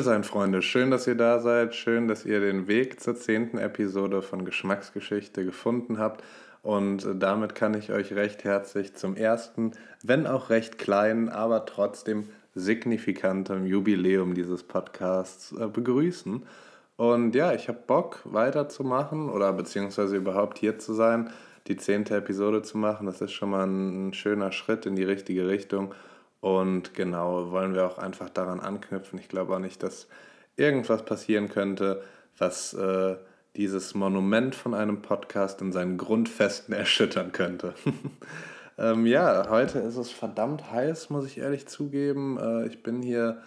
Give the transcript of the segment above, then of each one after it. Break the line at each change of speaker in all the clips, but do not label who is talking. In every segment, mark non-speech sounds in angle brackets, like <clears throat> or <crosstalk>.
Wohlsein, Freunde. Schön, dass ihr da seid. Schön, dass ihr den Weg zur zehnten Episode von Geschmacksgeschichte gefunden habt. Und damit kann ich euch recht herzlich zum ersten, wenn auch recht kleinen, aber trotzdem signifikanten Jubiläum dieses Podcasts äh, begrüßen. Und ja, ich habe Bock weiterzumachen oder beziehungsweise überhaupt hier zu sein, die zehnte Episode zu machen. Das ist schon mal ein schöner Schritt in die richtige Richtung. Und genau, wollen wir auch einfach daran anknüpfen. Ich glaube auch nicht, dass irgendwas passieren könnte, was äh, dieses Monument von einem Podcast in seinen Grundfesten <laughs> erschüttern könnte. <laughs> ähm, ja, heute ist es verdammt heiß, muss ich ehrlich zugeben. Äh, ich bin hier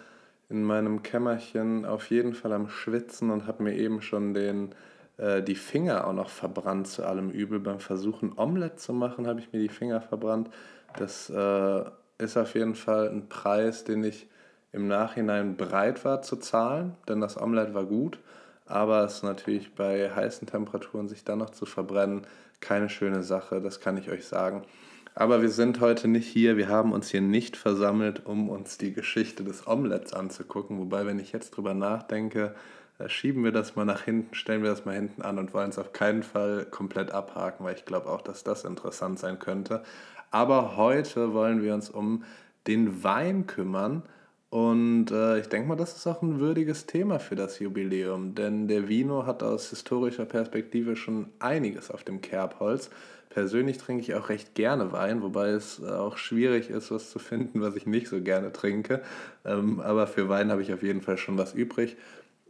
in meinem Kämmerchen auf jeden Fall am Schwitzen und habe mir eben schon den, äh, die Finger auch noch verbrannt zu allem Übel. Beim Versuchen, Omelette zu machen, habe ich mir die Finger verbrannt. Das äh, ist auf jeden Fall ein Preis, den ich im Nachhinein bereit war zu zahlen, denn das Omelette war gut, aber es ist natürlich bei heißen Temperaturen sich dann noch zu verbrennen keine schöne Sache, das kann ich euch sagen. Aber wir sind heute nicht hier, wir haben uns hier nicht versammelt, um uns die Geschichte des Omelettes anzugucken, wobei wenn ich jetzt drüber nachdenke, äh, schieben wir das mal nach hinten, stellen wir das mal hinten an und wollen es auf keinen Fall komplett abhaken, weil ich glaube auch, dass das interessant sein könnte. Aber heute wollen wir uns um den Wein kümmern. Und äh, ich denke mal, das ist auch ein würdiges Thema für das Jubiläum, denn der Vino hat aus historischer Perspektive schon einiges auf dem Kerbholz. Persönlich trinke ich auch recht gerne Wein, wobei es auch schwierig ist, was zu finden, was ich nicht so gerne trinke. Ähm, aber für Wein habe ich auf jeden Fall schon was übrig.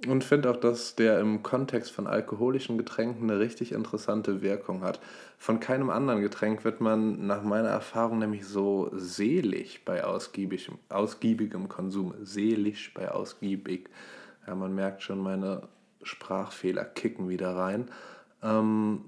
Und finde auch, dass der im Kontext von alkoholischen Getränken eine richtig interessante Wirkung hat. Von keinem anderen Getränk wird man nach meiner Erfahrung nämlich so selig bei ausgiebigem, ausgiebigem Konsum. Selig bei ausgiebig. Ja, man merkt schon, meine Sprachfehler kicken wieder rein. Ähm,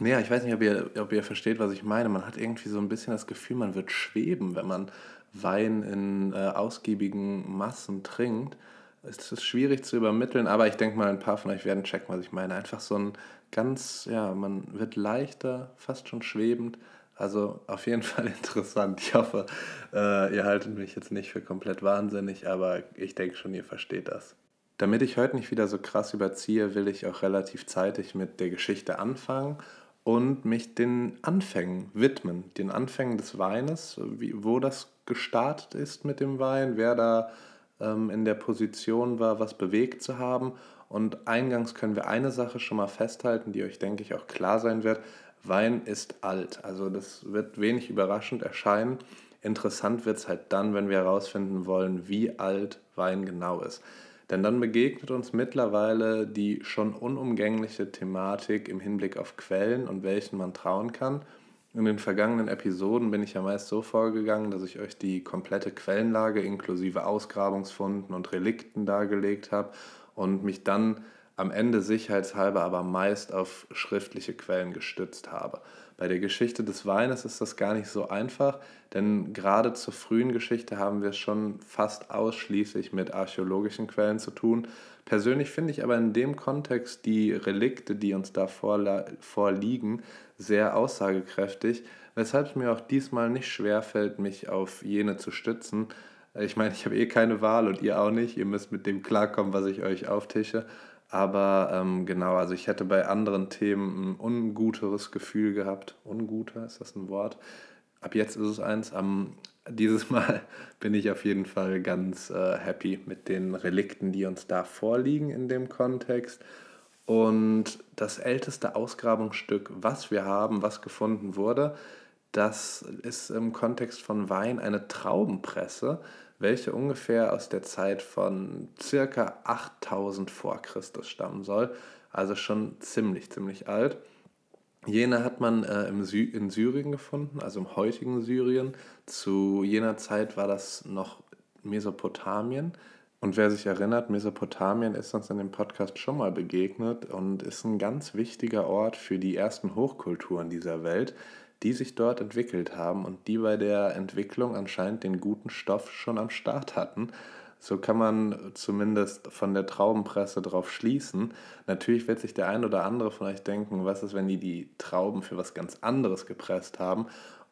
naja, ich weiß nicht, ob ihr, ob ihr versteht, was ich meine. Man hat irgendwie so ein bisschen das Gefühl, man wird schweben, wenn man Wein in äh, ausgiebigen Massen trinkt es ist schwierig zu übermitteln, aber ich denke mal, ein paar von euch werden checken, was ich meine. Einfach so ein ganz, ja, man wird leichter, fast schon schwebend. Also auf jeden <laughs> Fall interessant. Ich hoffe, äh, ihr haltet mich jetzt nicht für komplett wahnsinnig, aber ich denke schon, ihr versteht das. Damit ich heute nicht wieder so krass überziehe, will ich auch relativ zeitig mit der Geschichte anfangen und mich den Anfängen widmen. Den Anfängen des Weines, wie, wo das gestartet ist mit dem Wein, wer da ähm, in der Position war, was bewegt zu haben. Und eingangs können wir eine Sache schon mal festhalten, die euch, denke ich, auch klar sein wird. Wein ist alt. Also das wird wenig überraschend erscheinen. Interessant wird es halt dann, wenn wir herausfinden wollen, wie alt Wein genau ist. Denn dann begegnet uns mittlerweile die schon unumgängliche Thematik im Hinblick auf Quellen und welchen man trauen kann. In den vergangenen Episoden bin ich ja meist so vorgegangen, dass ich euch die komplette Quellenlage inklusive Ausgrabungsfunden und Relikten dargelegt habe und mich dann am Ende sicherheitshalber aber meist auf schriftliche Quellen gestützt habe. Bei der Geschichte des Weines ist das gar nicht so einfach, denn gerade zur frühen Geschichte haben wir es schon fast ausschließlich mit archäologischen Quellen zu tun. Persönlich finde ich aber in dem Kontext die Relikte, die uns da vorliegen, sehr aussagekräftig, weshalb es mir auch diesmal nicht schwerfällt, mich auf jene zu stützen. Ich meine, ich habe eh keine Wahl und ihr auch nicht. Ihr müsst mit dem klarkommen, was ich euch auftische. Aber ähm, genau, also ich hätte bei anderen Themen ein unguteres Gefühl gehabt. Unguter, ist das ein Wort? Ab jetzt ist es eins. Ähm, dieses <laughs> Mal bin ich auf jeden Fall ganz äh, happy mit den Relikten, die uns da vorliegen in dem Kontext. Und das älteste Ausgrabungsstück, was wir haben, was gefunden wurde, das ist im Kontext von Wein eine Traubenpresse, welche ungefähr aus der Zeit von circa 8000 vor Christus stammen soll. Also schon ziemlich, ziemlich alt. Jene hat man äh, im Sy in Syrien gefunden, also im heutigen Syrien. Zu jener Zeit war das noch Mesopotamien. Und wer sich erinnert, Mesopotamien ist uns in dem Podcast schon mal begegnet und ist ein ganz wichtiger Ort für die ersten Hochkulturen dieser Welt. Die sich dort entwickelt haben und die bei der Entwicklung anscheinend den guten Stoff schon am Start hatten. So kann man zumindest von der Traubenpresse drauf schließen. Natürlich wird sich der ein oder andere von euch denken, was ist, wenn die die Trauben für was ganz anderes gepresst haben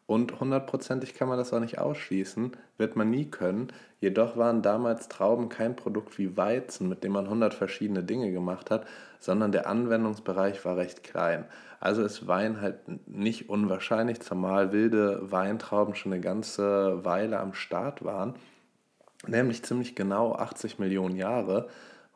und hundertprozentig kann man das auch nicht ausschließen, wird man nie können. Jedoch waren damals Trauben kein Produkt wie Weizen, mit dem man hundert verschiedene Dinge gemacht hat, sondern der Anwendungsbereich war recht klein. Also ist Wein halt nicht unwahrscheinlich, zumal wilde Weintrauben schon eine ganze Weile am Start waren, nämlich ziemlich genau 80 Millionen Jahre.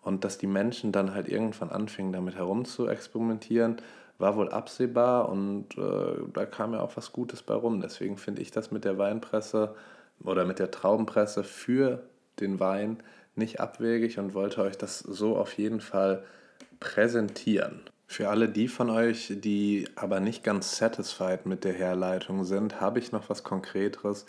Und dass die Menschen dann halt irgendwann anfingen, damit herum zu experimentieren, war wohl absehbar und äh, da kam ja auch was Gutes bei rum. Deswegen finde ich das mit der Weinpresse oder mit der Traubenpresse für den Wein nicht abwegig und wollte euch das so auf jeden Fall präsentieren. Für alle die von euch, die aber nicht ganz satisfied mit der Herleitung sind, habe ich noch was Konkreteres.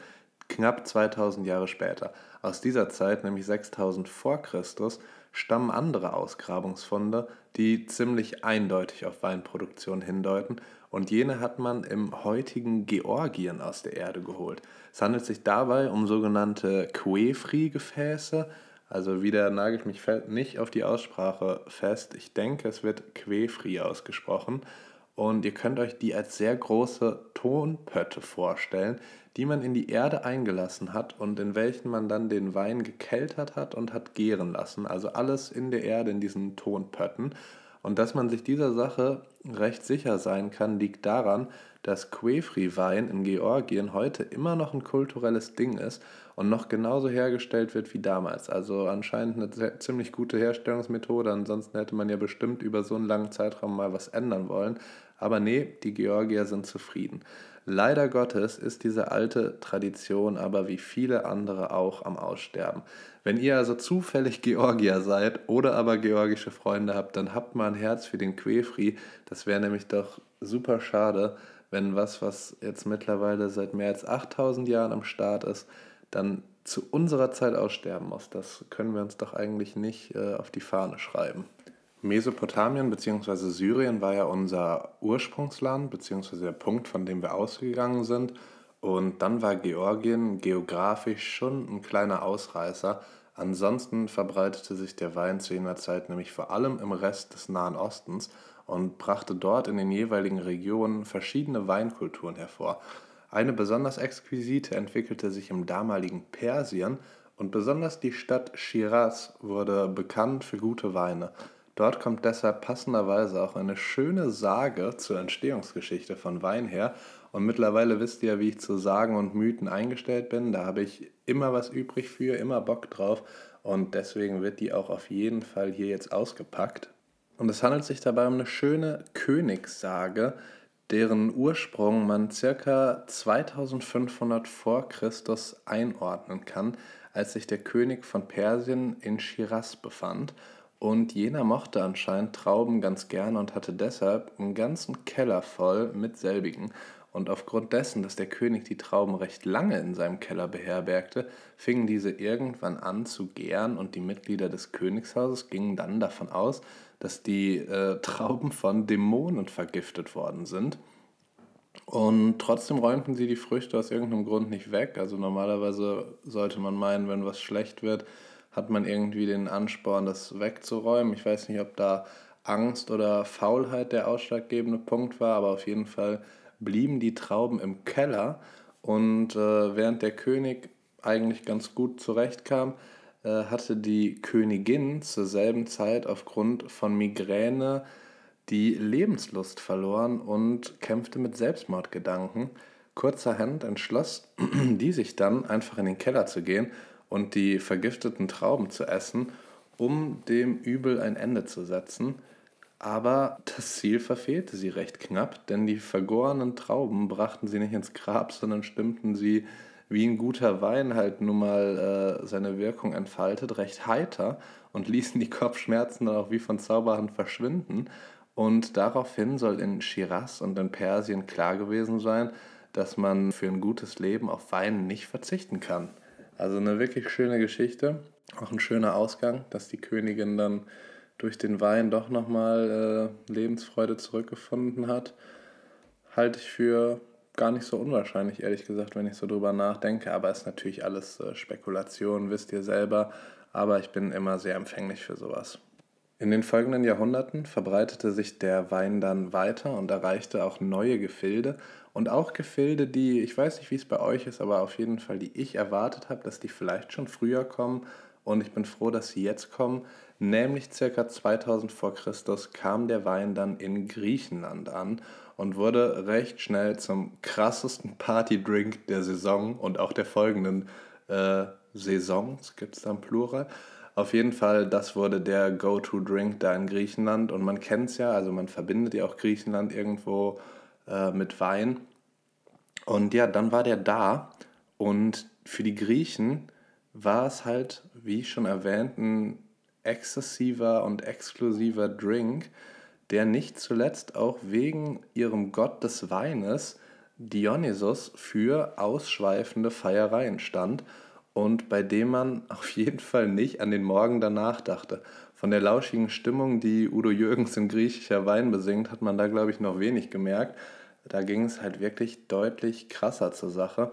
Knapp 2000 Jahre später. Aus dieser Zeit, nämlich 6000 vor Christus, stammen andere Ausgrabungsfunde, die ziemlich eindeutig auf Weinproduktion hindeuten, und jene hat man im heutigen Georgien aus der Erde geholt. Es handelt sich dabei um sogenannte Quefri-Gefäße, also wieder nagel ich mich nicht auf die Aussprache fest. Ich denke, es wird Quefri ausgesprochen. Und ihr könnt euch die als sehr große Tonpötte vorstellen, die man in die Erde eingelassen hat und in welchen man dann den Wein gekeltert hat und hat gären lassen. Also alles in der Erde in diesen Tonpötten. Und dass man sich dieser Sache recht sicher sein kann, liegt daran, dass Quefri-Wein in Georgien heute immer noch ein kulturelles Ding ist und noch genauso hergestellt wird wie damals. Also anscheinend eine ziemlich gute Herstellungsmethode, ansonsten hätte man ja bestimmt über so einen langen Zeitraum mal was ändern wollen. Aber nee, die Georgier sind zufrieden. Leider Gottes ist diese alte Tradition aber wie viele andere auch am Aussterben. Wenn ihr also zufällig Georgier seid oder aber georgische Freunde habt, dann habt mal ein Herz für den Quefri. Das wäre nämlich doch super schade, wenn was, was jetzt mittlerweile seit mehr als 8000 Jahren am Start ist, dann zu unserer Zeit aussterben muss. Das können wir uns doch eigentlich nicht äh, auf die Fahne schreiben. Mesopotamien bzw. Syrien war ja unser Ursprungsland bzw. der Punkt, von dem wir ausgegangen sind. Und dann war Georgien geografisch schon ein kleiner Ausreißer. Ansonsten verbreitete sich der Wein zu jener Zeit nämlich vor allem im Rest des Nahen Ostens und brachte dort in den jeweiligen Regionen verschiedene Weinkulturen hervor. Eine besonders exquisite entwickelte sich im damaligen Persien und besonders die Stadt Shiraz wurde bekannt für gute Weine. Dort kommt deshalb passenderweise auch eine schöne Sage zur Entstehungsgeschichte von Wein her. Und mittlerweile wisst ihr, wie ich zu Sagen und Mythen eingestellt bin. Da habe ich immer was übrig für, immer Bock drauf. Und deswegen wird die auch auf jeden Fall hier jetzt ausgepackt. Und es handelt sich dabei um eine schöne Königssage, deren Ursprung man circa 2500 vor Christus einordnen kann, als sich der König von Persien in Shiraz befand und jener mochte anscheinend Trauben ganz gerne und hatte deshalb einen ganzen Keller voll mit selbigen. Und aufgrund dessen, dass der König die Trauben recht lange in seinem Keller beherbergte, fingen diese irgendwann an zu gären und die Mitglieder des Königshauses gingen dann davon aus, dass die äh, <laughs> Trauben von Dämonen vergiftet worden sind. Und trotzdem räumten sie die Früchte aus irgendeinem Grund nicht weg. Also normalerweise sollte man meinen, wenn was schlecht wird, hat man irgendwie den Ansporn, das wegzuräumen. Ich weiß nicht, ob da Angst oder Faulheit der ausschlaggebende Punkt war, aber auf jeden Fall blieben die Trauben im Keller und äh, während der König eigentlich ganz gut zurechtkam, hatte die Königin zur selben Zeit aufgrund von Migräne die Lebenslust verloren und kämpfte mit Selbstmordgedanken. Kurzerhand entschloss <clears throat> die sich dann einfach in den Keller zu gehen und die vergifteten Trauben zu essen, um dem Übel ein Ende zu setzen. Aber das Ziel verfehlte sie recht knapp, denn die vergorenen Trauben brachten sie nicht ins Grab, sondern stimmten sie, wie ein guter Wein halt nun mal äh, seine Wirkung entfaltet, recht heiter und ließen die Kopfschmerzen dann auch wie von Zauberhand verschwinden. Und daraufhin soll in Shiraz und in Persien klar gewesen sein, dass man für ein gutes Leben auf Wein nicht verzichten kann. Also eine wirklich schöne Geschichte, auch ein schöner Ausgang, dass die Königin dann durch den Wein doch nochmal äh, Lebensfreude zurückgefunden hat. Halte ich für gar nicht so unwahrscheinlich, ehrlich gesagt, wenn ich so drüber nachdenke. Aber ist natürlich alles äh, Spekulation, wisst ihr selber. Aber ich bin immer sehr empfänglich für sowas. In den folgenden Jahrhunderten verbreitete sich der Wein dann weiter und erreichte auch neue Gefilde und auch Gefilde, die, ich weiß nicht, wie es bei euch ist, aber auf jeden Fall, die ich erwartet habe, dass die vielleicht schon früher kommen und ich bin froh, dass sie jetzt kommen. Nämlich circa 2000 vor Christus kam der Wein dann in Griechenland an und wurde recht schnell zum krassesten Partydrink der Saison und auch der folgenden äh, Saisons, gibt es da im Plural. Auf jeden Fall, das wurde der Go-To-Drink da in Griechenland und man kennt es ja, also man verbindet ja auch Griechenland irgendwo äh, mit Wein. Und ja, dann war der da und für die Griechen war es halt, wie schon erwähnt, ein exzessiver und exklusiver Drink, der nicht zuletzt auch wegen ihrem Gott des Weines Dionysos für ausschweifende Feiereien stand und bei dem man <laughs> auf jeden Fall nicht an den Morgen danach dachte. Von der lauschigen Stimmung, die Udo Jürgens in griechischer Wein besingt, hat man da, glaube ich, noch wenig gemerkt. Da ging es halt wirklich deutlich krasser zur Sache.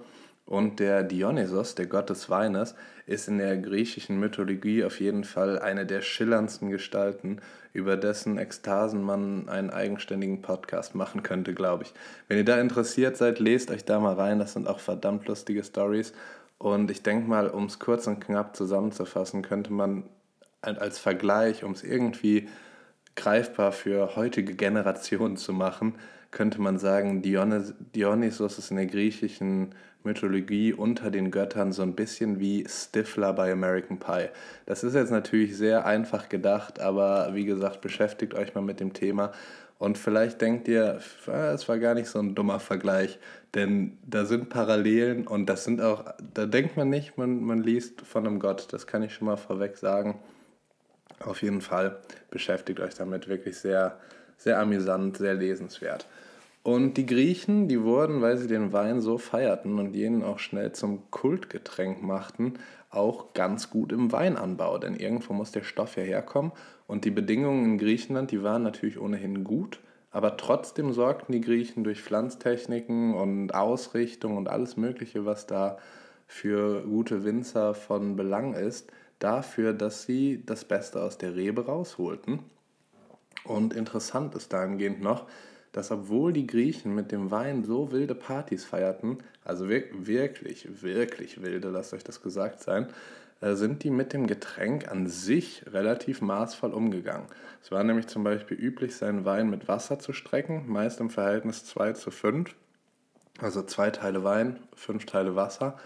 Und der Dionysos, der Gott des Weines, ist in der griechischen Mythologie auf jeden Fall eine der schillerndsten Gestalten, über dessen Ekstasen man einen eigenständigen Podcast machen könnte, glaube ich. Wenn ihr da interessiert seid, lest euch da mal rein, das sind auch verdammt lustige Stories. Und ich denke mal, um es kurz und knapp zusammenzufassen, könnte man als Vergleich, um es irgendwie greifbar für heutige Generationen zu machen, könnte man sagen, Dionysos ist in der griechischen Mythologie unter den Göttern so ein bisschen wie Stifler bei American Pie. Das ist jetzt natürlich sehr einfach gedacht, aber wie gesagt, beschäftigt euch mal mit dem Thema und vielleicht denkt ihr, ah, es war gar nicht so ein dummer Vergleich, denn da sind Parallelen und das sind auch, da denkt man nicht, man, man liest von einem Gott, das kann ich schon mal vorweg sagen. Auf jeden Fall beschäftigt euch damit wirklich sehr, sehr amüsant, sehr lesenswert. Und die Griechen, die wurden, weil sie den Wein so feierten und jenen auch schnell zum Kultgetränk machten, auch ganz gut im Weinanbau, denn irgendwo muss der Stoff ja herkommen. Und die Bedingungen in Griechenland, die waren natürlich ohnehin gut, aber trotzdem sorgten die Griechen durch Pflanztechniken und Ausrichtung und alles Mögliche, was da für gute Winzer von Belang ist, dafür, dass sie das Beste aus der Rebe rausholten. Und interessant ist dahingehend noch, dass obwohl die Griechen mit dem Wein so wilde Partys feierten, also wirklich, wirklich wilde, lasst euch das gesagt sein, äh, sind die mit dem Getränk an sich relativ maßvoll umgegangen. Es war nämlich zum Beispiel üblich, seinen Wein mit Wasser zu strecken, meist im Verhältnis 2 zu 5, also zwei Teile Wein, fünf Teile Wasser.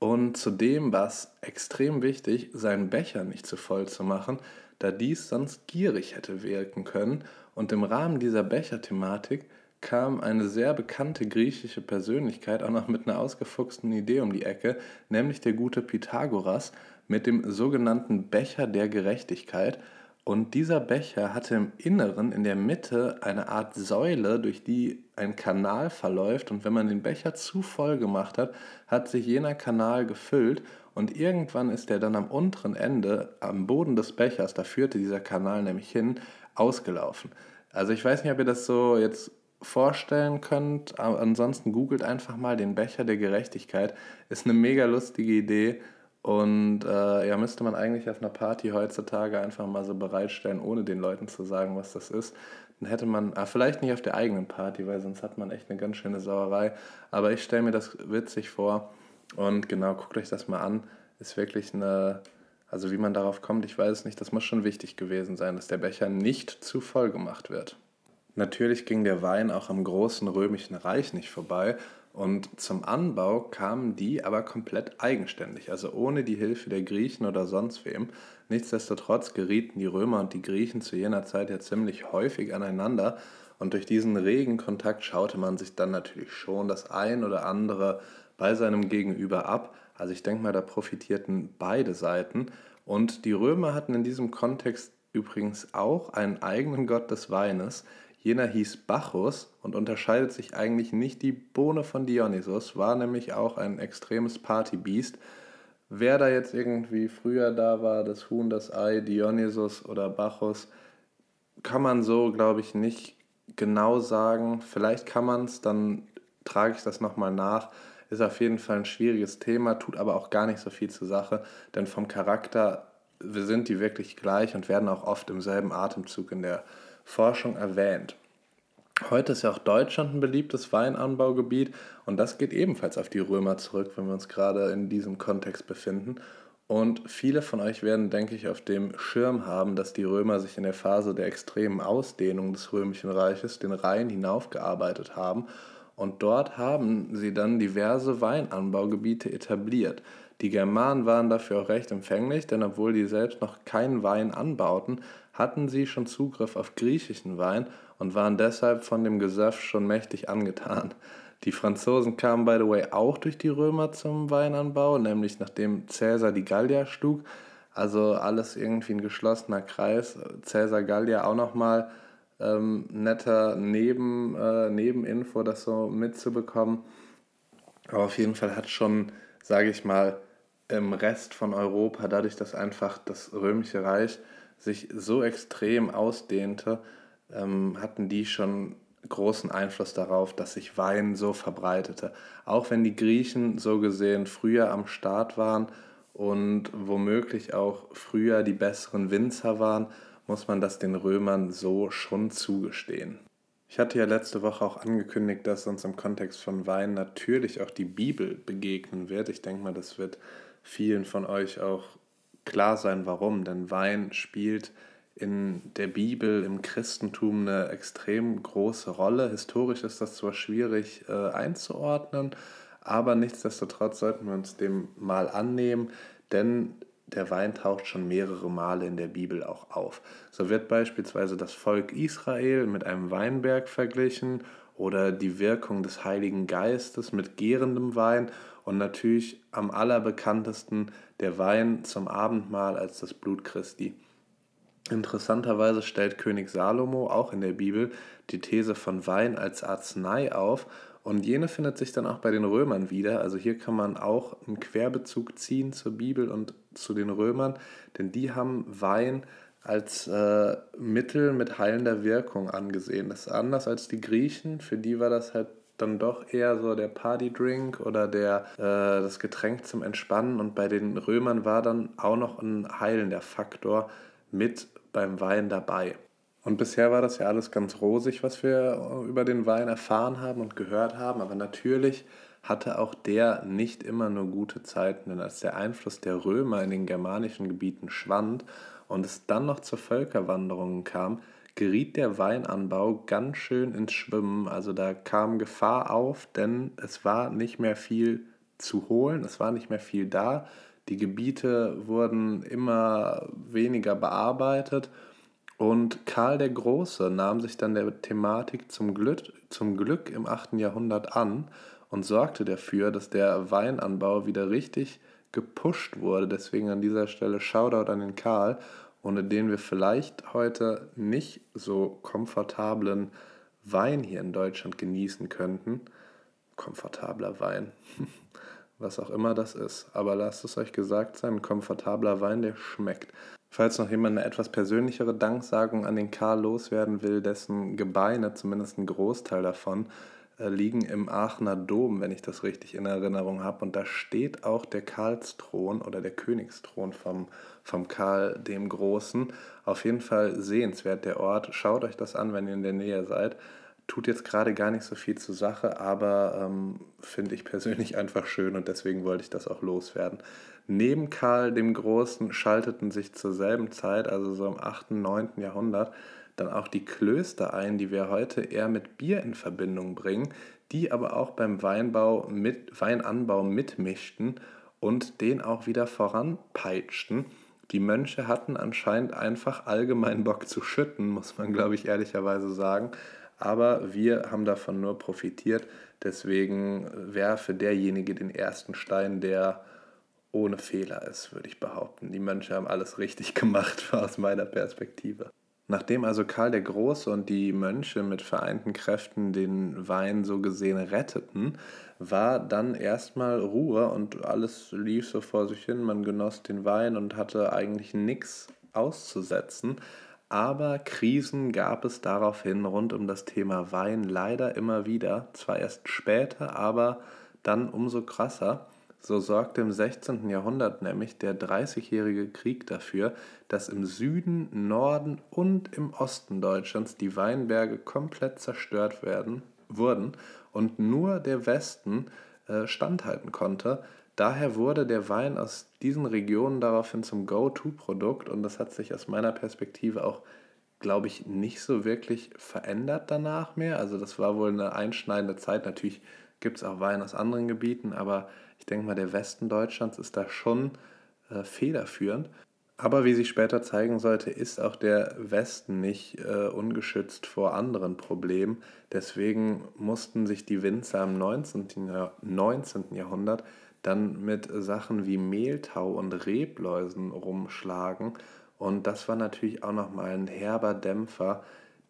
Und zudem war es extrem wichtig, seinen Becher nicht zu voll zu machen, da dies sonst gierig hätte wirken können und im Rahmen dieser Becherthematik kam eine sehr bekannte griechische Persönlichkeit auch noch mit einer ausgefuchsten Idee um die Ecke, nämlich der gute Pythagoras mit dem sogenannten Becher der Gerechtigkeit. Und dieser Becher hatte im Inneren, in der Mitte, eine Art Säule, durch die ein Kanal verläuft. Und wenn man den Becher zu voll gemacht hat, hat sich jener Kanal gefüllt. Und irgendwann ist er dann am unteren Ende, am Boden des Bechers, da führte dieser Kanal nämlich hin, ausgelaufen. Also ich weiß nicht, ob ihr das so jetzt vorstellen könnt. Ansonsten googelt einfach mal den Becher der Gerechtigkeit. Ist eine mega lustige Idee. Und äh, ja, müsste man eigentlich auf einer Party heutzutage einfach mal so bereitstellen, ohne den Leuten zu sagen, was das ist. Dann hätte man, ah, vielleicht nicht auf der eigenen Party, weil sonst hat man echt eine ganz schöne Sauerei. Aber ich stelle mir das witzig vor. Und genau, guckt euch das mal an. Ist wirklich eine, also wie man darauf kommt, ich weiß es nicht, das muss schon wichtig gewesen sein, dass der Becher nicht zu voll gemacht wird. Natürlich ging der Wein auch am großen römischen Reich nicht vorbei und zum Anbau kamen die aber komplett eigenständig, also ohne die Hilfe der Griechen oder sonst wem. Nichtsdestotrotz gerieten die Römer und die Griechen zu jener Zeit ja ziemlich häufig aneinander und durch diesen regen Kontakt schaute man sich dann natürlich schon das ein oder andere bei seinem Gegenüber ab, also ich denke mal, da profitierten beide Seiten. Und die Römer hatten in diesem Kontext übrigens auch einen eigenen Gott des Weines. Jener hieß Bacchus und unterscheidet sich eigentlich nicht die Bohne von Dionysos, war nämlich auch ein extremes Partybiest. Wer da jetzt irgendwie früher da war, das Huhn, das Ei, Dionysos oder Bacchus, kann man so, glaube ich, nicht genau sagen. Vielleicht kann man es, dann trage ich das nochmal nach. Ist auf jeden Fall ein schwieriges Thema, tut aber auch gar nicht so viel zur Sache, denn vom Charakter sind die wirklich gleich und werden auch oft im selben Atemzug in der Forschung erwähnt. Heute ist ja auch Deutschland ein beliebtes Weinanbaugebiet und das geht ebenfalls auf die Römer zurück, wenn wir uns gerade in diesem Kontext befinden. Und viele von euch werden, denke ich, auf dem Schirm haben, dass die Römer sich in der Phase der extremen Ausdehnung des römischen Reiches den Rhein hinaufgearbeitet haben. Und dort haben sie dann diverse Weinanbaugebiete etabliert. Die Germanen waren dafür auch recht empfänglich, denn obwohl die selbst noch keinen Wein anbauten, hatten sie schon Zugriff auf griechischen Wein und waren deshalb von dem Gesöff schon mächtig angetan. Die Franzosen kamen, by the way, auch durch die Römer zum Weinanbau, nämlich nachdem Cäsar die Gallier schlug. Also alles irgendwie ein geschlossener Kreis. Cäsar Gallier auch nochmal ähm, netter Neben, äh, Nebeninfo, das so mitzubekommen. Aber auf jeden Fall hat schon, sage ich mal, im Rest von Europa, dadurch, dass einfach das Römische Reich sich so extrem ausdehnte, ähm, hatten die schon großen Einfluss darauf, dass sich Wein so verbreitete. Auch wenn die Griechen so gesehen früher am Start waren und womöglich auch früher die besseren Winzer waren, muss man das den Römern so schon zugestehen. Ich hatte ja letzte Woche auch angekündigt, dass uns im Kontext von Wein natürlich auch die Bibel begegnen wird. Ich denke mal, das wird vielen von euch auch klar sein, warum. Denn Wein spielt in der Bibel, im Christentum eine extrem große Rolle. Historisch ist das zwar schwierig äh, einzuordnen, aber nichtsdestotrotz sollten wir uns dem mal annehmen, denn der Wein taucht schon mehrere Male in der Bibel auch auf. So wird beispielsweise das Volk Israel mit einem Weinberg verglichen oder die Wirkung des Heiligen Geistes mit gärendem Wein und natürlich am allerbekanntesten der Wein zum Abendmahl als das Blut Christi. Interessanterweise stellt König Salomo auch in der Bibel die These von Wein als Arznei auf und jene findet sich dann auch bei den Römern wieder. Also hier kann man auch einen Querbezug ziehen zur Bibel und zu den Römern, denn die haben Wein als äh, Mittel mit heilender Wirkung angesehen. Das ist anders als die Griechen, für die war das halt dann doch eher so der Partydrink oder der, äh, das Getränk zum Entspannen und bei den Römern war dann auch noch ein heilender Faktor mit beim Wein dabei. Und bisher war das ja alles ganz rosig, was wir über den Wein erfahren haben und gehört haben. Aber natürlich hatte auch der nicht immer nur gute Zeiten, denn als der Einfluss der Römer in den germanischen Gebieten schwand und es dann noch zur Völkerwanderung kam, geriet der Weinanbau ganz schön ins Schwimmen. Also da kam Gefahr auf, denn es war nicht mehr viel zu holen, es war nicht mehr viel da. Die Gebiete wurden immer weniger bearbeitet und Karl der Große nahm sich dann der Thematik zum Glück, zum Glück im 8. Jahrhundert an und sorgte dafür, dass der Weinanbau wieder richtig gepusht wurde. Deswegen an dieser Stelle Shoutout an den Karl, ohne den wir vielleicht heute nicht so komfortablen Wein hier in Deutschland genießen könnten. Komfortabler Wein. <laughs> was auch immer das ist. Aber lasst es euch gesagt sein, ein komfortabler Wein, der schmeckt. Falls noch jemand eine etwas persönlichere Danksagung an den Karl loswerden will, dessen Gebeine, zumindest ein Großteil davon, liegen im Aachener Dom, wenn ich das richtig in Erinnerung habe. Und da steht auch der Karlsthron oder der Königsthron vom, vom Karl dem Großen. Auf jeden Fall sehenswert der Ort. Schaut euch das an, wenn ihr in der Nähe seid tut jetzt gerade gar nicht so viel zur Sache, aber ähm, finde ich <laughs> persönlich einfach schön und deswegen wollte ich das auch loswerden. Neben Karl dem Großen schalteten sich zur selben Zeit, also so im 8., 9. Jahrhundert, dann auch die Klöster ein, die wir heute eher mit Bier in Verbindung bringen, die aber auch beim Weinbau mit, Weinanbau mitmischten und den auch wieder voranpeitschten. Die Mönche hatten anscheinend einfach allgemein Bock zu schütten, muss man glaube ich ehrlicherweise sagen aber wir haben davon nur profitiert. Deswegen werfe derjenige den ersten Stein, der ohne Fehler ist, würde ich behaupten. Die Mönche haben alles richtig <laughs> gemacht aus meiner Perspektive. Nachdem also Karl der Große und die Mönche mit vereinten Kräften den Wein so gesehen retteten, war dann erstmal Ruhe und alles lief so vor sich hin. Man genoss den Wein und hatte eigentlich nichts auszusetzen. Aber Krisen gab es daraufhin rund um das Thema Wein leider immer wieder. Zwar erst später, aber dann umso krasser. So sorgte im 16. Jahrhundert nämlich der Dreißigjährige Krieg dafür, dass im Süden, Norden und im Osten Deutschlands die Weinberge komplett zerstört werden, wurden und nur der Westen äh, standhalten konnte. Daher wurde der Wein aus diesen Regionen daraufhin zum Go-To-Produkt und das hat sich aus meiner Perspektive auch, glaube ich, nicht so wirklich verändert danach mehr. Also das war wohl eine einschneidende Zeit. Natürlich gibt es auch Wein aus anderen Gebieten, aber ich denke mal, der Westen Deutschlands ist da schon äh, federführend. Aber wie sich später zeigen sollte, ist auch der Westen nicht äh, ungeschützt vor anderen Problemen. Deswegen mussten sich die Winzer im 19. Jahr, 19. Jahrhundert dann mit Sachen wie Mehltau und Rebläusen rumschlagen. Und das war natürlich auch nochmal ein herber Dämpfer,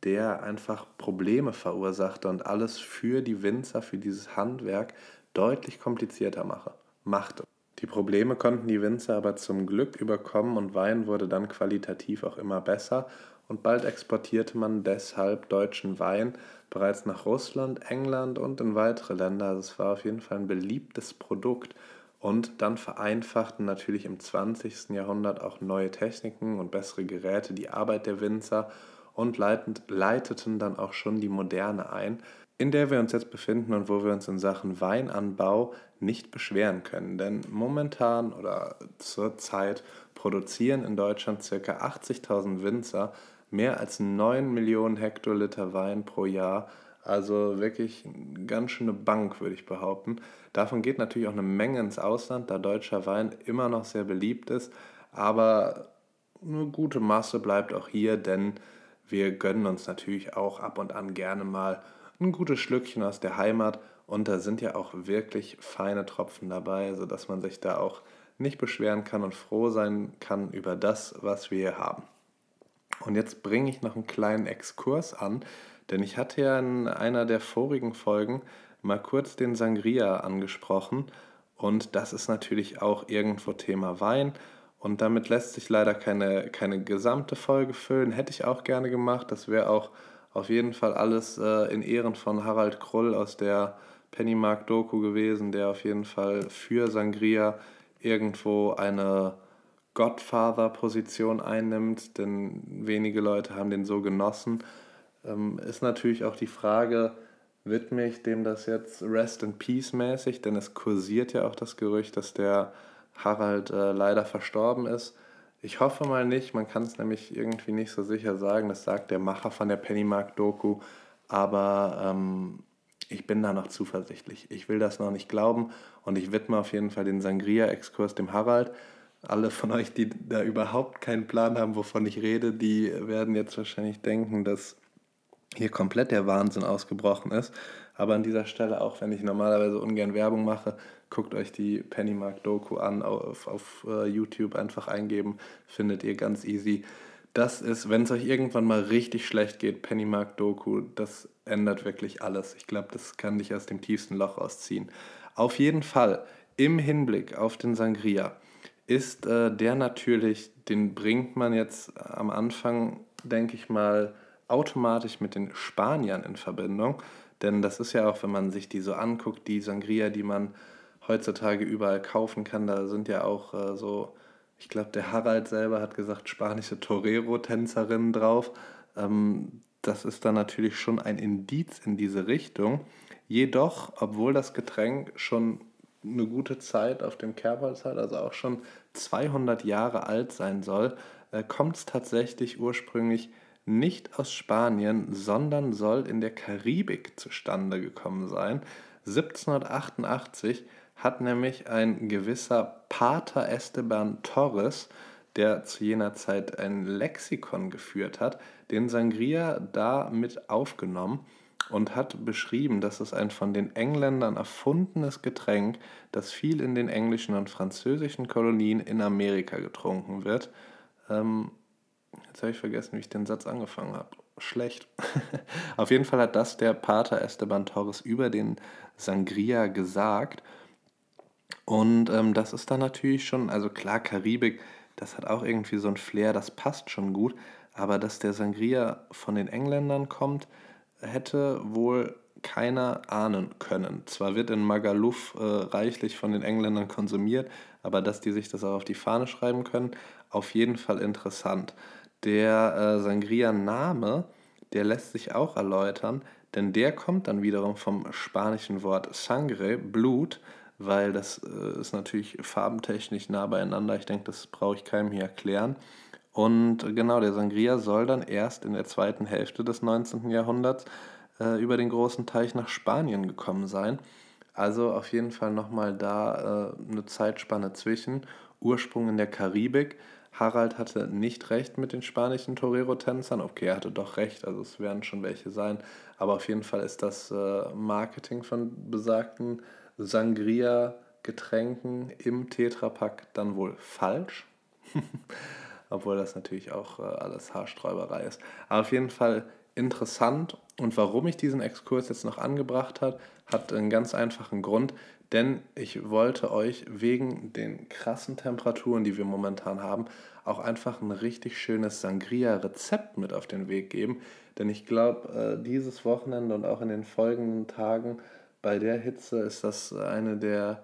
der einfach Probleme verursachte und alles für die Winzer, für dieses Handwerk deutlich komplizierter mache, machte. Die Probleme konnten die Winzer aber zum Glück überkommen und Wein wurde dann qualitativ auch immer besser und bald exportierte man deshalb deutschen Wein bereits nach Russland, England und in weitere Länder. Also es war auf jeden Fall ein beliebtes Produkt und dann vereinfachten natürlich im 20. Jahrhundert auch neue Techniken und bessere Geräte die Arbeit der Winzer und leiteten dann auch schon die Moderne ein, in der wir uns jetzt befinden und wo wir uns in Sachen Weinanbau nicht beschweren können. Denn momentan oder zurzeit produzieren in Deutschland ca. 80.000 Winzer mehr als 9 Millionen Hektoliter Wein pro Jahr. Also wirklich eine ganz schöne Bank, würde ich behaupten. Davon geht natürlich auch eine Menge ins Ausland, da deutscher Wein immer noch sehr beliebt ist. Aber eine gute Masse bleibt auch hier, denn wir gönnen uns natürlich auch ab und an gerne mal ein gutes Schlückchen aus der Heimat und da sind ja auch wirklich feine Tropfen dabei, sodass man sich da auch nicht beschweren kann und froh sein kann über das, was wir hier haben. Und jetzt bringe ich noch einen kleinen Exkurs an, denn ich hatte ja in einer der vorigen Folgen mal kurz den Sangria angesprochen und das ist natürlich auch irgendwo Thema Wein und damit lässt sich leider keine, keine gesamte Folge füllen. Hätte ich auch gerne gemacht. Das wäre auch auf jeden Fall alles äh, in Ehren von Harald Krull aus der Pennymark-Doku gewesen, der auf jeden Fall für Sangria irgendwo eine Godfather-Position einnimmt, denn wenige Leute haben den so genossen. Ähm, ist natürlich auch die Frage, widme ich dem das jetzt Rest in Peace mäßig, denn es kursiert ja auch das Gerücht, dass der Harald äh, leider verstorben ist. Ich hoffe mal nicht, man kann es nämlich irgendwie nicht so sicher sagen, das sagt der Macher von der Pennymark-Doku, aber ähm, ich bin da noch zuversichtlich. Ich will das noch nicht glauben und ich widme auf jeden Fall den Sangria-Exkurs dem Harald. Alle von euch, die da überhaupt keinen Plan haben, wovon ich rede, die werden jetzt wahrscheinlich denken, dass hier komplett der Wahnsinn ausgebrochen ist. Aber an dieser Stelle, auch wenn ich normalerweise ungern Werbung mache, guckt euch die Pennymark-Doku an, auf, auf uh, YouTube einfach eingeben, findet ihr ganz easy. Das ist, wenn es euch irgendwann mal richtig schlecht geht, Pennymark-Doku, das ändert wirklich alles. Ich glaube, das kann dich aus dem tiefsten Loch ausziehen. Auf jeden Fall, im Hinblick auf den Sangria, ist äh, der natürlich, den bringt man jetzt am Anfang, denke ich mal, automatisch mit den Spaniern in Verbindung. Denn das ist ja auch, wenn man sich die so anguckt, die Sangria, die man heutzutage überall kaufen kann, da sind ja auch äh, so, ich glaube, der Harald selber hat gesagt, spanische Torero-Tänzerinnen drauf. Ähm, das ist dann natürlich schon ein Indiz in diese Richtung. Jedoch, obwohl das Getränk schon eine gute Zeit auf dem Kerbholz hat, also auch schon 200 Jahre alt sein soll, äh, kommt es tatsächlich ursprünglich nicht aus Spanien, sondern soll in der Karibik zustande gekommen sein. 1788 hat nämlich ein gewisser Pater Esteban Torres, der zu jener Zeit ein Lexikon geführt hat, den Sangria da mit aufgenommen und hat beschrieben, dass es ein von den Engländern erfundenes Getränk, das viel in den englischen und französischen Kolonien in Amerika getrunken wird. Ähm, Jetzt habe ich vergessen, wie ich den Satz angefangen habe. Schlecht. <laughs> Auf jeden Fall hat das der Pater Esteban Torres über den Sangria gesagt. Und ähm, das ist dann natürlich schon, also klar, Karibik, das hat auch irgendwie so ein Flair, das passt schon gut. aber dass der Sangria von den Engländern kommt, hätte wohl keiner ahnen können. Zwar wird in Magaluf äh, reichlich von den Engländern konsumiert, aber dass die sich das auch auf die Fahne schreiben können, auf jeden Fall interessant. Der äh, Sangria-Name, der lässt sich auch erläutern, denn der kommt dann wiederum vom spanischen Wort sangre, Blut, weil das äh, ist natürlich farbentechnisch nah beieinander. Ich denke, das brauche ich keinem hier erklären. Und äh, genau, der Sangria soll dann erst in der zweiten Hälfte des 19. Jahrhunderts äh, über den großen Teich nach Spanien gekommen sein. Also auf jeden Fall nochmal da äh, eine Zeitspanne zwischen. Ursprung in der Karibik. Harald hatte nicht recht mit den spanischen Torero-Tänzern. Okay, er hatte doch recht, also es werden schon welche sein. Aber auf jeden Fall ist das äh, Marketing von besagten Sangria-Getränken im Tetrapack dann wohl falsch. <laughs> Obwohl das natürlich auch äh, alles Haarsträuberei ist. Aber auf jeden Fall interessant. Und warum ich diesen Exkurs jetzt noch angebracht habe, hat einen ganz einfachen Grund. Denn ich wollte euch wegen den krassen Temperaturen, die wir momentan haben, auch einfach ein richtig schönes Sangria-Rezept mit auf den Weg geben. Denn ich glaube, äh, dieses Wochenende und auch in den folgenden Tagen bei der Hitze ist das eine der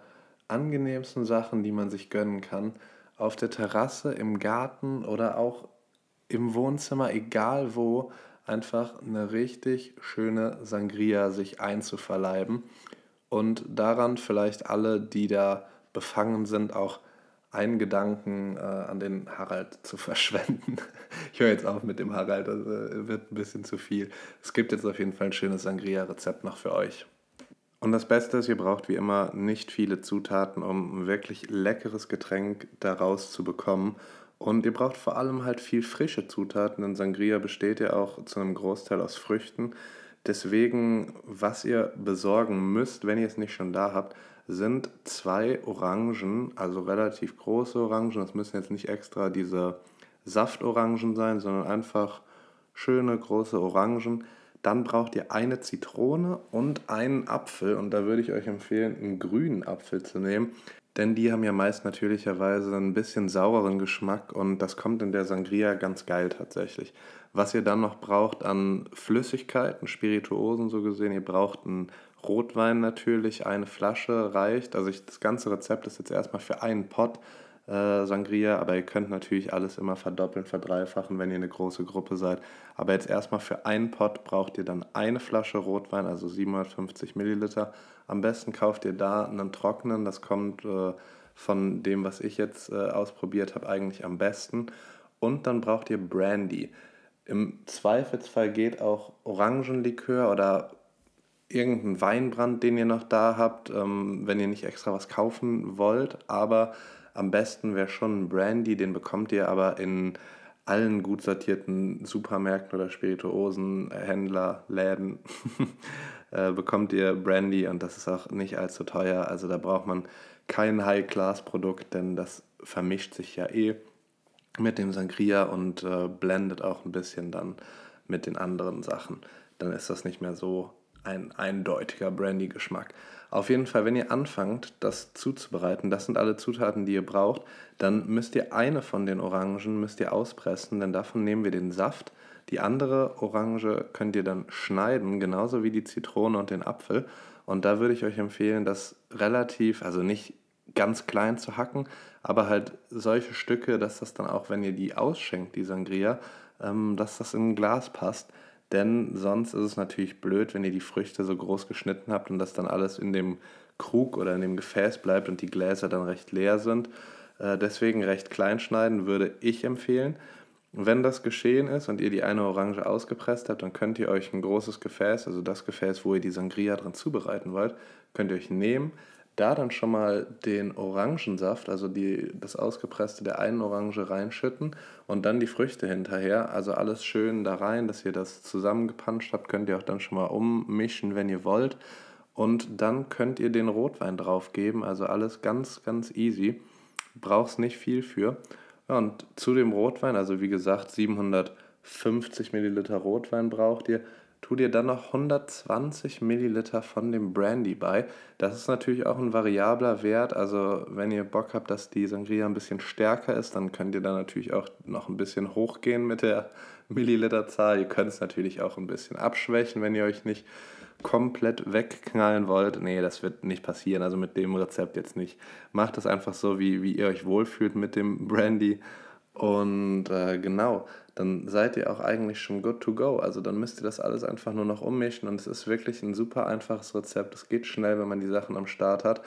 angenehmsten Sachen, die man sich gönnen kann. Auf der Terrasse, im Garten oder auch im Wohnzimmer, egal wo, einfach eine richtig schöne Sangria sich einzuverleiben und daran vielleicht alle, die da befangen sind, auch einen Gedanken äh, an den Harald zu <laughs> verschwenden. ich höre jetzt auf mit dem Harald, das äh, wird ein bisschen zu viel. Es gibt jetzt auf jeden Fall ein schönes Sangria-Rezept noch für euch. Und das Beste ist, ihr braucht wie immer nicht viele Zutaten, um ein wirklich leckeres Getränk daraus zu bekommen. Und ihr braucht vor allem halt viel frische Zutaten, denn Sangria besteht ja auch zu einem Großteil aus Früchten. Deswegen, was ihr besorgen müsst, wenn ihr es nicht schon da habt, sind zwei Orangen, also relativ große Orangen. Das müssen jetzt nicht extra diese Saftorangen sein, sondern einfach schöne große Orangen. Dann braucht ihr eine Zitrone und einen Apfel. Und da würde ich euch empfehlen, einen grünen Apfel zu nehmen. Denn die haben ja meist natürlicherweise ein bisschen saureren Geschmack und das kommt in der Sangria ganz geil tatsächlich. Was ihr dann noch braucht an Flüssigkeiten, Spirituosen so gesehen, ihr braucht einen Rotwein natürlich, eine Flasche reicht. Also ich, das ganze Rezept ist jetzt erstmal für einen Pot äh, Sangria, aber ihr könnt natürlich alles immer verdoppeln, verdreifachen, wenn ihr eine große Gruppe seid. Aber jetzt erstmal für einen Pot braucht ihr dann eine Flasche Rotwein, also 750 Milliliter. Am besten kauft ihr da einen trockenen, das kommt äh, von dem, was ich jetzt äh, ausprobiert habe, eigentlich am besten. Und dann braucht ihr Brandy. Im Zweifelsfall geht auch Orangenlikör oder irgendein Weinbrand, den ihr noch da habt, ähm, wenn ihr nicht extra was kaufen wollt. Aber am besten wäre schon ein Brandy, den bekommt ihr aber in allen gut sortierten Supermärkten oder Spirituosenhändler, Läden <laughs> äh, bekommt ihr Brandy und das ist auch nicht allzu teuer. Also da braucht man kein High-Class-Produkt, denn das vermischt sich ja eh mit dem Sangria und äh, blendet auch ein bisschen dann mit den anderen Sachen. Dann ist das nicht mehr so ein eindeutiger Brandy-Geschmack. Auf jeden Fall, wenn ihr anfangt, das zuzubereiten, das sind alle Zutaten, die ihr braucht, dann müsst ihr eine von den Orangen müsst ihr auspressen, denn davon nehmen wir den Saft. Die andere Orange könnt ihr dann schneiden, genauso wie die Zitrone und den Apfel. Und da würde ich euch empfehlen, das relativ, also nicht ganz klein zu hacken, aber halt solche Stücke, dass das dann auch, wenn ihr die ausschenkt, die Sangria, ähm, dass das in ein Glas passt. Denn sonst ist es natürlich blöd, wenn ihr die Früchte so groß geschnitten habt und das dann alles in dem Krug oder in dem Gefäß bleibt und die Gläser dann recht leer sind. Äh, deswegen recht klein schneiden würde ich empfehlen. Wenn das geschehen ist und ihr die eine Orange ausgepresst habt, dann könnt ihr euch ein großes Gefäß, also das Gefäß, wo ihr die Sangria drin zubereiten wollt, könnt ihr euch nehmen, da dann schon mal den Orangensaft, also die, das Ausgepresste der einen Orange reinschütten und dann die Früchte hinterher. Also alles schön da rein, dass ihr das zusammengepanscht habt, könnt ihr auch dann schon mal ummischen, wenn ihr wollt. Und dann könnt ihr den Rotwein drauf geben, also alles ganz, ganz easy. Brauchst nicht viel für. und zu dem Rotwein, also wie gesagt, 750 Milliliter Rotwein braucht ihr tu dir dann noch 120 Milliliter von dem Brandy bei. Das ist natürlich auch ein variabler Wert. Also wenn ihr Bock habt, dass die Sangria ein bisschen stärker ist, dann könnt ihr da natürlich auch noch ein bisschen hochgehen mit der Milliliterzahl. Ihr könnt es natürlich auch ein bisschen abschwächen, wenn ihr euch nicht komplett wegknallen wollt. Nee, das wird nicht passieren. Also mit dem Rezept jetzt nicht. Macht es einfach so, wie, wie ihr euch wohlfühlt mit dem Brandy. Und äh, genau, dann seid ihr auch eigentlich schon good to go. Also dann müsst ihr das alles einfach nur noch ummischen und es ist wirklich ein super einfaches Rezept. Es geht schnell, wenn man die Sachen am Start hat.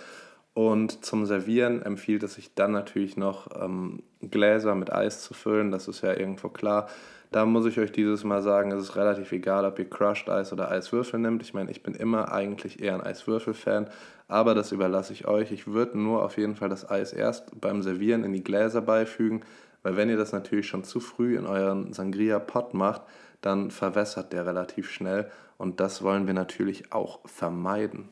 Und zum Servieren empfiehlt es sich dann natürlich noch ähm, Gläser mit Eis zu füllen. Das ist ja irgendwo klar. Da muss ich euch dieses Mal sagen, es ist relativ egal, ob ihr Crushed Eis oder Eiswürfel nimmt. Ich meine, ich bin immer eigentlich eher ein Eiswürfel-Fan, aber das überlasse ich euch. Ich würde nur auf jeden Fall das Eis erst beim Servieren in die Gläser beifügen, weil wenn ihr das natürlich schon zu früh in euren Sangria-Pot macht, dann verwässert der relativ schnell und das wollen wir natürlich auch vermeiden.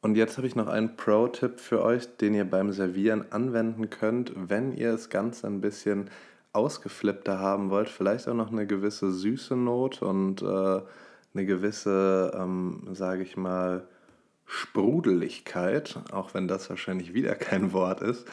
Und jetzt habe ich noch einen Pro-Tipp für euch, den ihr beim Servieren anwenden könnt, wenn ihr das Ganze ein bisschen ausgeflippter haben wollt. Vielleicht auch noch eine gewisse süße Not und äh, eine gewisse, ähm, sage ich mal, Sprudeligkeit, auch wenn das wahrscheinlich wieder kein Wort ist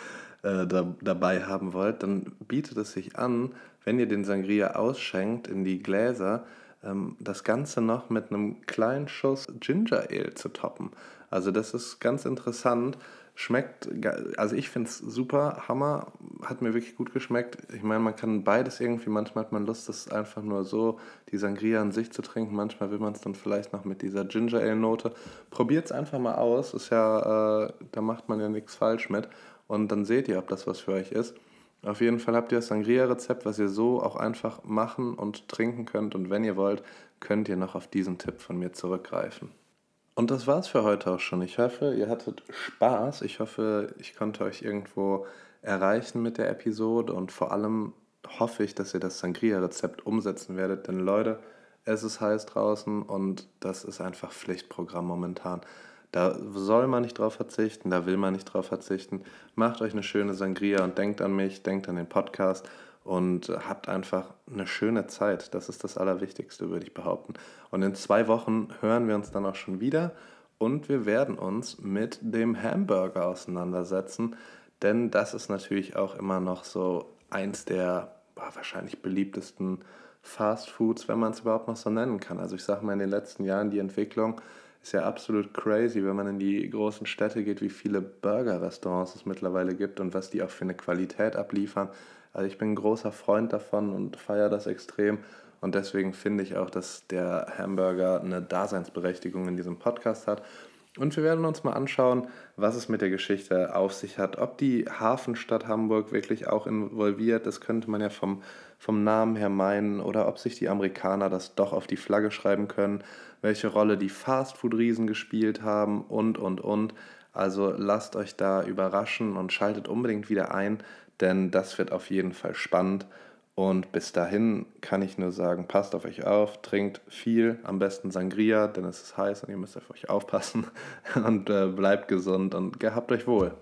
äh, da, dabei haben wollt, dann bietet es sich an, wenn ihr den Sangria ausschenkt in die Gläser, ähm, das Ganze noch mit einem kleinen Schuss Ginger Ale zu toppen. Also das ist ganz interessant. Schmeckt, also ich finde es super, Hammer, hat mir wirklich gut geschmeckt. Ich meine, man kann beides irgendwie, manchmal hat man Lust, das einfach nur so, die Sangria an sich zu trinken. Manchmal will man es dann vielleicht noch mit dieser Ginger Ale Note. Probiert es einfach mal aus, ist ja, äh, da macht man ja nichts falsch mit und dann seht ihr, ob das was für euch ist. Auf jeden Fall habt ihr das Sangria-Rezept, was ihr so auch einfach machen und trinken könnt. Und wenn ihr wollt, könnt ihr noch auf diesen Tipp von mir zurückgreifen. Und das war's für heute auch schon. Ich hoffe, ihr hattet Spaß. Ich hoffe, ich konnte euch irgendwo erreichen mit der Episode. Und vor allem hoffe ich, dass ihr das Sangria-Rezept umsetzen werdet. Denn Leute, es ist heiß draußen und das ist einfach Pflichtprogramm momentan. Da soll man nicht drauf verzichten, da will man nicht drauf verzichten. Macht euch eine schöne Sangria und denkt an mich, denkt an den Podcast und habt einfach eine schöne Zeit. Das ist das Allerwichtigste, würde ich behaupten. Und in zwei Wochen hören wir uns dann auch schon wieder und wir werden uns mit dem Hamburger auseinandersetzen, denn das ist natürlich auch immer noch so eins der wahrscheinlich beliebtesten Fast Foods, wenn man es überhaupt noch so nennen kann. Also ich sage mal in den letzten Jahren die Entwicklung ist ja absolut crazy, wenn man in die großen Städte geht, wie viele Burger-Restaurants es mittlerweile gibt und was die auch für eine Qualität abliefern. Also ich bin ein großer Freund davon und feiere das extrem. Und deswegen finde ich auch, dass der Hamburger eine Daseinsberechtigung in diesem Podcast hat. Und wir werden uns mal anschauen, was es mit der Geschichte auf sich hat. Ob die Hafenstadt Hamburg wirklich auch involviert, das könnte man ja vom, vom Namen her meinen. Oder ob sich die Amerikaner das doch auf die Flagge schreiben können. Welche Rolle die Fastfood-Riesen gespielt haben und, und, und. Also lasst euch da überraschen und schaltet unbedingt wieder ein, denn das wird auf jeden Fall spannend. Und bis dahin kann ich nur sagen, passt auf euch auf, trinkt viel, am besten Sangria, denn es ist heiß und ihr müsst auf euch aufpassen <laughs> und äh, bleibt gesund und gehabt euch wohl.